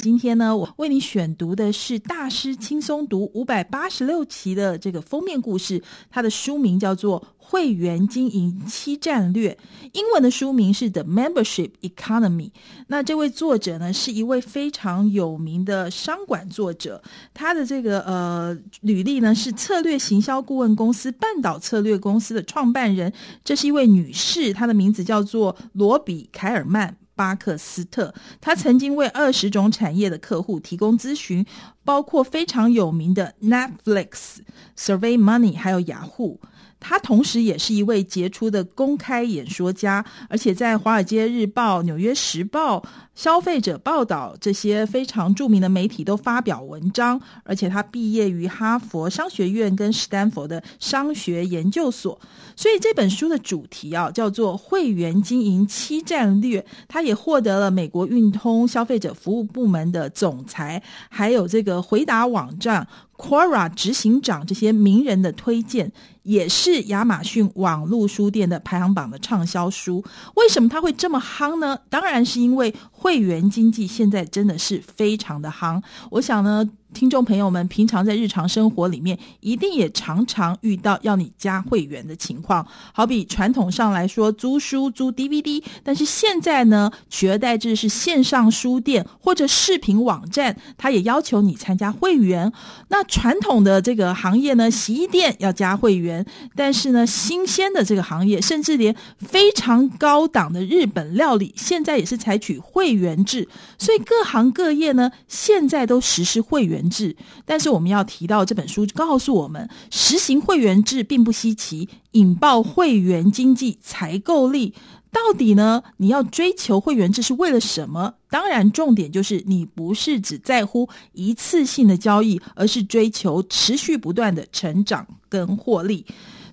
今天呢，我为你选读的是大师轻松读五百八十六期的这个封面故事，它的书名叫做《会员经营七战略》，英文的书名是《The Membership Economy》。那这位作者呢，是一位非常有名的商管作者，他的这个呃履历呢是策略行销顾问公司半岛策略公司的创办人，这是一位女士，她的名字叫做罗比凯尔曼。巴克斯特，他曾经为二十种产业的客户提供咨询，包括非常有名的 Netflix、Survey Money，还有雅虎。他同时也是一位杰出的公开演说家，而且在《华尔街日报》、《纽约时报》、《消费者报道》这些非常著名的媒体都发表文章。而且他毕业于哈佛商学院跟史丹佛的商学研究所，所以这本书的主题啊叫做“会员经营七战略”。他也获得了美国运通消费者服务部门的总裁，还有这个回答网站。Quora 执行长这些名人的推荐，也是亚马逊网络书店的排行榜的畅销书。为什么它会这么夯呢？当然是因为会员经济现在真的是非常的夯。我想呢。听众朋友们，平常在日常生活里面，一定也常常遇到要你加会员的情况。好比传统上来说，租书、租 DVD，但是现在呢，取而代之是线上书店或者视频网站，它也要求你参加会员。那传统的这个行业呢，洗衣店要加会员，但是呢，新鲜的这个行业，甚至连非常高档的日本料理，现在也是采取会会员制。所以各行各业呢，现在都实施会员。制，但是我们要提到这本书告诉我们，实行会员制并不稀奇，引爆会员经济才够力。到底呢？你要追求会员制是为了什么？当然，重点就是你不是只在乎一次性的交易，而是追求持续不断的成长跟获利。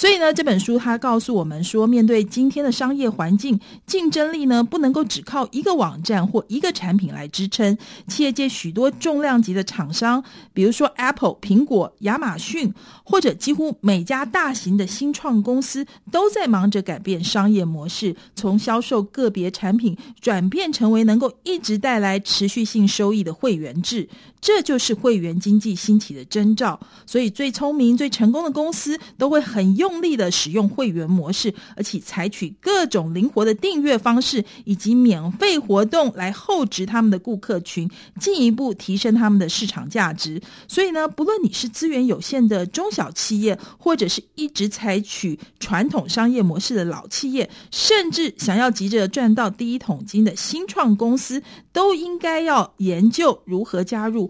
所以呢，这本书它告诉我们说，面对今天的商业环境，竞争力呢不能够只靠一个网站或一个产品来支撑。企业界许多重量级的厂商，比如说 Apple、苹果、亚马逊，或者几乎每家大型的新创公司，都在忙着改变商业模式，从销售个别产品转变成为能够一直带来持续性收益的会员制。这就是会员经济兴起的征兆。所以，最聪明、最成功的公司都会很用。力的使用会员模式，而且采取各种灵活的订阅方式以及免费活动来厚植他们的顾客群，进一步提升他们的市场价值。所以呢，不论你是资源有限的中小企业，或者是一直采取传统商业模式的老企业，甚至想要急着赚到第一桶金的新创公司，都应该要研究如何加入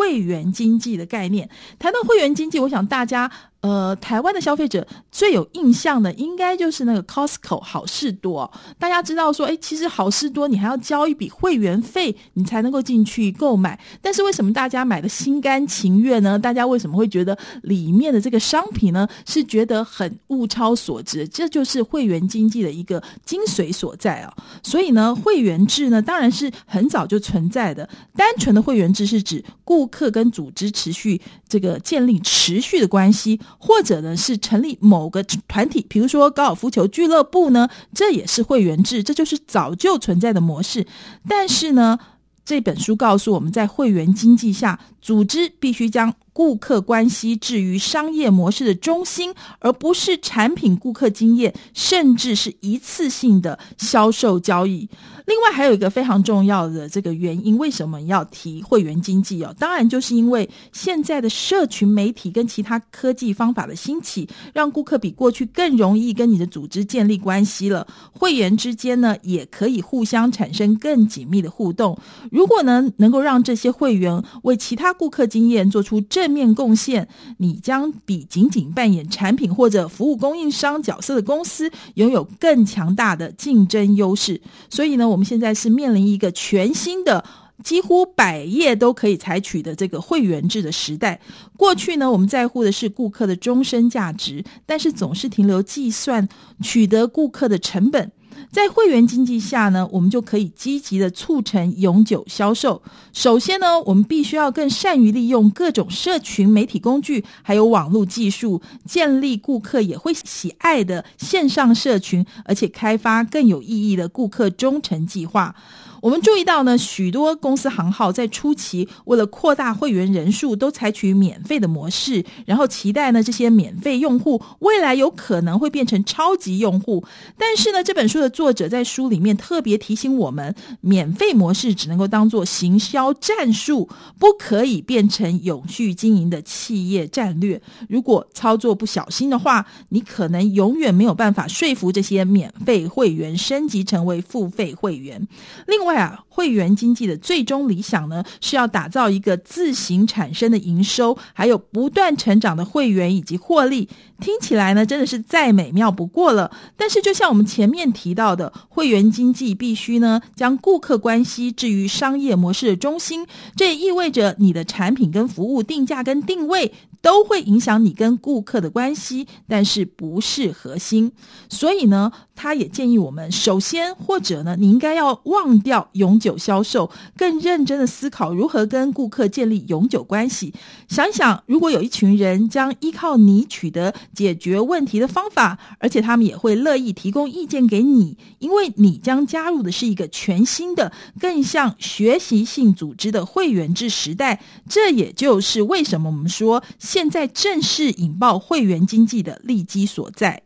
会员经济的概念。谈到会员经济，我想大家。呃，台湾的消费者最有印象的，应该就是那个 Costco 好事多。大家知道说，哎，其实好事多你还要交一笔会员费，你才能够进去购买。但是为什么大家买的心甘情愿呢？大家为什么会觉得里面的这个商品呢，是觉得很物超所值？这就是会员经济的一个精髓所在啊。所以呢，会员制呢，当然是很早就存在的。单纯的会员制是指顾客跟组织持续这个建立持续的关系。或者呢，是成立某个团体，比如说高尔夫球俱乐部呢，这也是会员制，这就是早就存在的模式。但是呢，这本书告诉我们在会员经济下，组织必须将顾客关系置于商业模式的中心，而不是产品、顾客经验，甚至是一次性的销售交易。另外还有一个非常重要的这个原因，为什么要提会员经济哦？当然就是因为现在的社群媒体跟其他科技方法的兴起，让顾客比过去更容易跟你的组织建立关系了。会员之间呢，也可以互相产生更紧密的互动。如果呢，能够让这些会员为其他顾客经验做出正面贡献，你将比仅仅扮演产品或者服务供应商角色的公司拥有更强大的竞争优势。所以呢，我我们现在是面临一个全新的、几乎百业都可以采取的这个会员制的时代。过去呢，我们在乎的是顾客的终身价值，但是总是停留计算取得顾客的成本。在会员经济下呢，我们就可以积极的促成永久销售。首先呢，我们必须要更善于利用各种社群媒体工具，还有网络技术，建立顾客也会喜爱的线上社群，而且开发更有意义的顾客忠诚计划。我们注意到呢，许多公司行号在初期为了扩大会员人数，都采取免费的模式，然后期待呢这些免费用户未来有可能会变成超级用户。但是呢，这本书的作者在书里面特别提醒我们，免费模式只能够当做行销战术，不可以变成永续经营的企业战略。如果操作不小心的话，你可能永远没有办法说服这些免费会员升级成为付费会员。另外会员经济的最终理想呢，是要打造一个自行产生的营收，还有不断成长的会员以及获利。听起来呢，真的是再美妙不过了。但是，就像我们前面提到的，会员经济必须呢，将顾客关系置于商业模式的中心。这也意味着你的产品跟服务定价跟定位。都会影响你跟顾客的关系，但是不是核心。所以呢，他也建议我们，首先或者呢，你应该要忘掉永久销售，更认真的思考如何跟顾客建立永久关系。想一想，如果有一群人将依靠你取得解决问题的方法，而且他们也会乐意提供意见给你，因为你将加入的是一个全新的、更像学习性组织的会员制时代。这也就是为什么我们说。现在正是引爆会员经济的利基所在。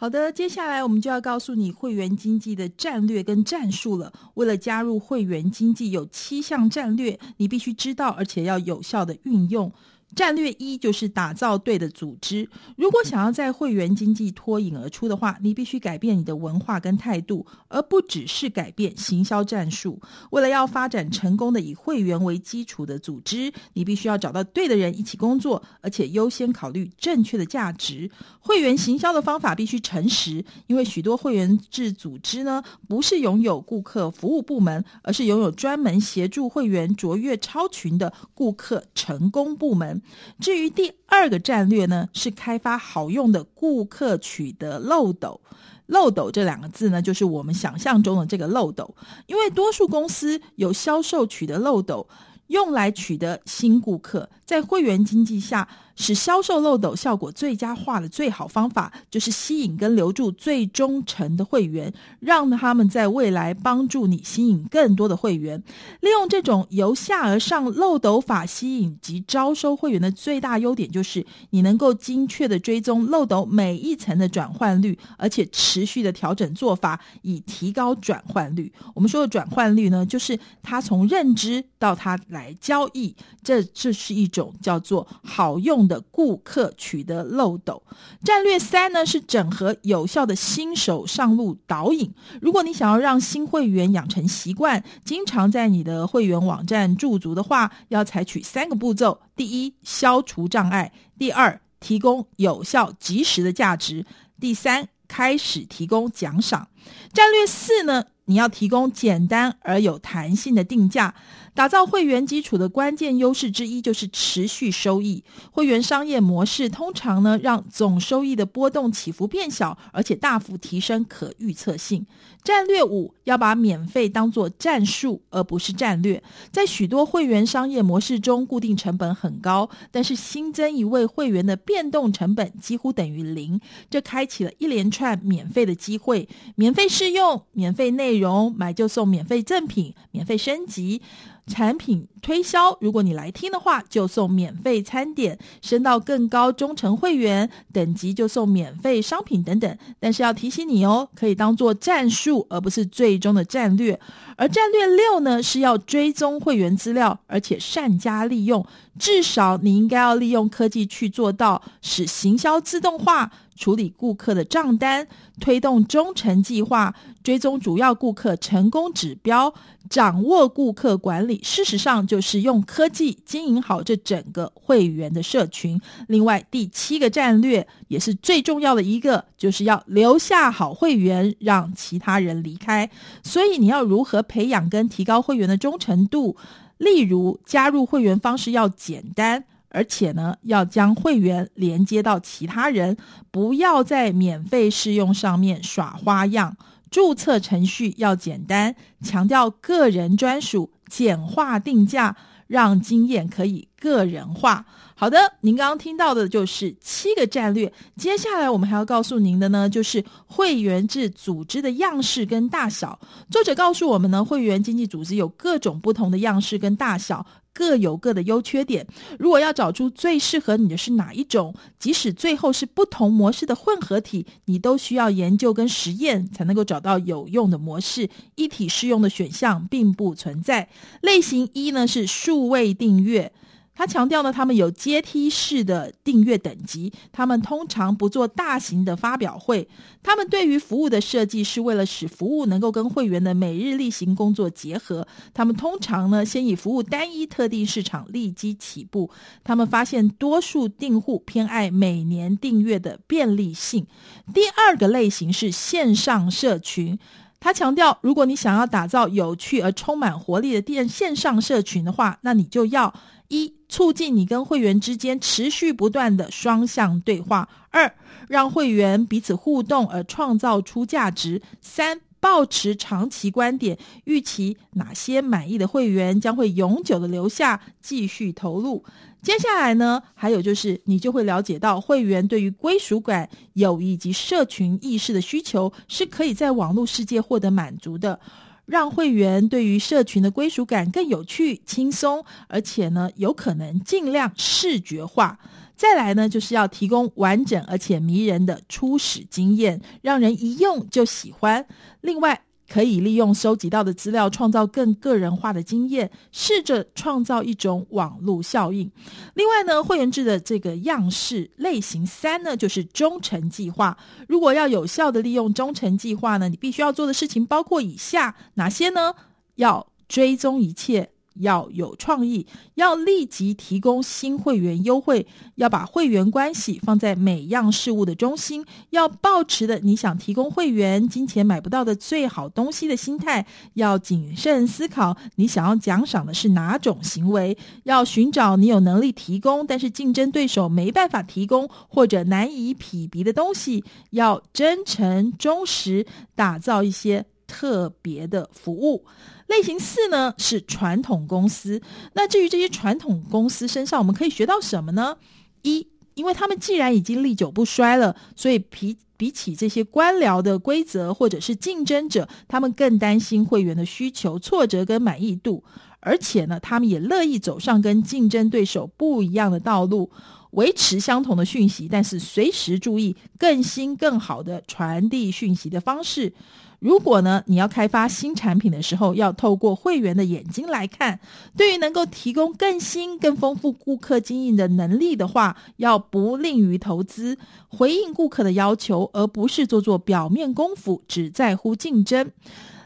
好的，接下来我们就要告诉你会员经济的战略跟战术了。为了加入会员经济，有七项战略，你必须知道，而且要有效的运用。战略一就是打造对的组织。如果想要在会员经济脱颖而出的话，你必须改变你的文化跟态度，而不只是改变行销战术。为了要发展成功的以会员为基础的组织，你必须要找到对的人一起工作，而且优先考虑正确的价值。会员行销的方法必须诚实，因为许多会员制组织呢，不是拥有顾客服务部门，而是拥有专门协助会员卓越超群的顾客成功部门。至于第二个战略呢，是开发好用的顾客取得漏斗。漏斗这两个字呢，就是我们想象中的这个漏斗，因为多数公司有销售取得漏斗，用来取得新顾客。在会员经济下，使销售漏斗效果最佳化的最好方法，就是吸引跟留住最忠诚的会员，让他们在未来帮助你吸引更多的会员。利用这种由下而上漏斗法吸引及招收会员的最大优点，就是你能够精确的追踪漏斗每一层的转换率，而且持续的调整做法，以提高转换率。我们说的转换率呢，就是他从认知到他来交易，这这是一。种叫做好用的顾客取得漏斗。战略三呢，是整合有效的新手上路导引。如果你想要让新会员养成习惯，经常在你的会员网站驻足的话，要采取三个步骤：第一，消除障碍；第二，提供有效及时的价值；第三，开始提供奖赏。战略四呢，你要提供简单而有弹性的定价。打造会员基础的关键优势之一就是持续收益。会员商业模式通常呢，让总收益的波动起伏变小，而且大幅提升可预测性。战略五，要把免费当做战术而不是战略。在许多会员商业模式中，固定成本很高，但是新增一位会员的变动成本几乎等于零，这开启了一连串免费的机会：免费试用、免费内容、买就送免费赠品、免费升级。产品推销，如果你来听的话，就送免费餐点；升到更高忠诚会员等级，就送免费商品等等。但是要提醒你哦，可以当做战术，而不是最终的战略。而战略六呢，是要追踪会员资料，而且善加利用。至少你应该要利用科技去做到，使行销自动化。处理顾客的账单，推动忠诚计划，追踪主要顾客成功指标，掌握顾客管理。事实上，就是用科技经营好这整个会员的社群。另外，第七个战略也是最重要的一个，就是要留下好会员，让其他人离开。所以，你要如何培养跟提高会员的忠诚度？例如，加入会员方式要简单。而且呢，要将会员连接到其他人，不要在免费试用上面耍花样。注册程序要简单，强调个人专属，简化定价，让经验可以个人化。好的，您刚刚听到的就是七个战略。接下来我们还要告诉您的呢，就是会员制组织的样式跟大小。作者告诉我们呢，会员经济组织有各种不同的样式跟大小。各有各的优缺点。如果要找出最适合你的是哪一种，即使最后是不同模式的混合体，你都需要研究跟实验才能够找到有用的模式。一体适用的选项并不存在。类型一呢，是数位订阅。他强调呢，他们有阶梯式的订阅等级，他们通常不做大型的发表会，他们对于服务的设计是为了使服务能够跟会员的每日例行工作结合。他们通常呢，先以服务单一特定市场立即起步。他们发现多数订户偏爱每年订阅的便利性。第二个类型是线上社群。他强调，如果你想要打造有趣而充满活力的电线上社群的话，那你就要一促进你跟会员之间持续不断的双向对话；二让会员彼此互动而创造出价值；三。保持长期观点，预期哪些满意的会员将会永久的留下，继续投入。接下来呢，还有就是你就会了解到，会员对于归属感、友谊及社群意识的需求是可以在网络世界获得满足的。让会员对于社群的归属感更有趣、轻松，而且呢，有可能尽量视觉化。再来呢，就是要提供完整而且迷人的初始经验，让人一用就喜欢。另外，可以利用收集到的资料，创造更个人化的经验，试着创造一种网络效应。另外呢，会员制的这个样式类型三呢，就是忠诚计划。如果要有效的利用忠诚计划呢，你必须要做的事情包括以下哪些呢？要追踪一切。要有创意，要立即提供新会员优惠，要把会员关系放在每样事物的中心，要抱持的你想提供会员金钱买不到的最好东西的心态，要谨慎思考你想要奖赏的是哪种行为，要寻找你有能力提供但是竞争对手没办法提供或者难以匹敌的东西，要真诚忠实，打造一些特别的服务。类型四呢，是传统公司。那至于这些传统公司身上，我们可以学到什么呢？一，因为他们既然已经历久不衰了，所以比比起这些官僚的规则或者是竞争者，他们更担心会员的需求、挫折跟满意度。而且呢，他们也乐意走上跟竞争对手不一样的道路，维持相同的讯息，但是随时注意更新更好的传递讯息的方式。如果呢，你要开发新产品的时候，要透过会员的眼睛来看。对于能够提供更新、更丰富顾客经营的能力的话，要不吝于投资，回应顾客的要求，而不是做做表面功夫，只在乎竞争。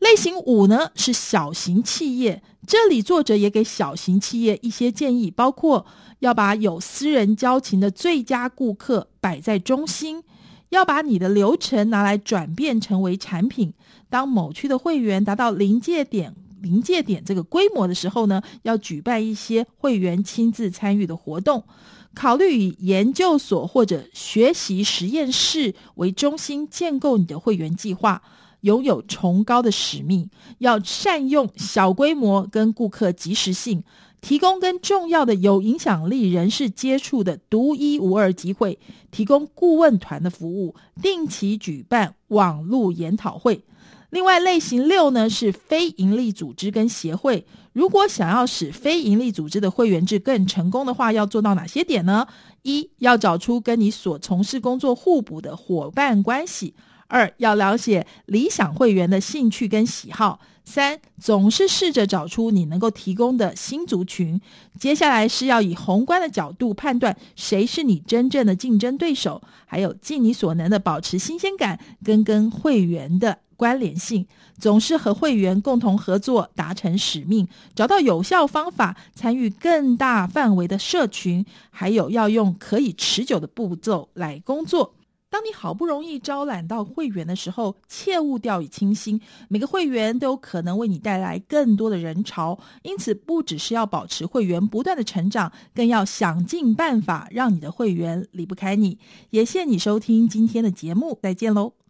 类型五呢，是小型企业，这里作者也给小型企业一些建议，包括要把有私人交情的最佳顾客摆在中心。要把你的流程拿来转变成为产品。当某区的会员达到临界点、临界点这个规模的时候呢，要举办一些会员亲自参与的活动。考虑以研究所或者学习实验室为中心建构你的会员计划。拥有崇高的使命，要善用小规模跟顾客及时性。提供跟重要的有影响力人士接触的独一无二机会，提供顾问团的服务，定期举办网络研讨会。另外，类型六呢，是非营利组织跟协会。如果想要使非营利组织的会员制更成功的话，要做到哪些点呢？一，要找出跟你所从事工作互补的伙伴关系。二，要了解理想会员的兴趣跟喜好。三，总是试着找出你能够提供的新族群。接下来是要以宏观的角度判断谁是你真正的竞争对手，还有尽你所能的保持新鲜感跟跟会员的关联性。总是和会员共同合作，达成使命，找到有效方法，参与更大范围的社群，还有要用可以持久的步骤来工作。当你好不容易招揽到会员的时候，切勿掉以轻心。每个会员都有可能为你带来更多的人潮，因此不只是要保持会员不断的成长，更要想尽办法让你的会员离不开你。也谢谢你收听今天的节目，再见喽。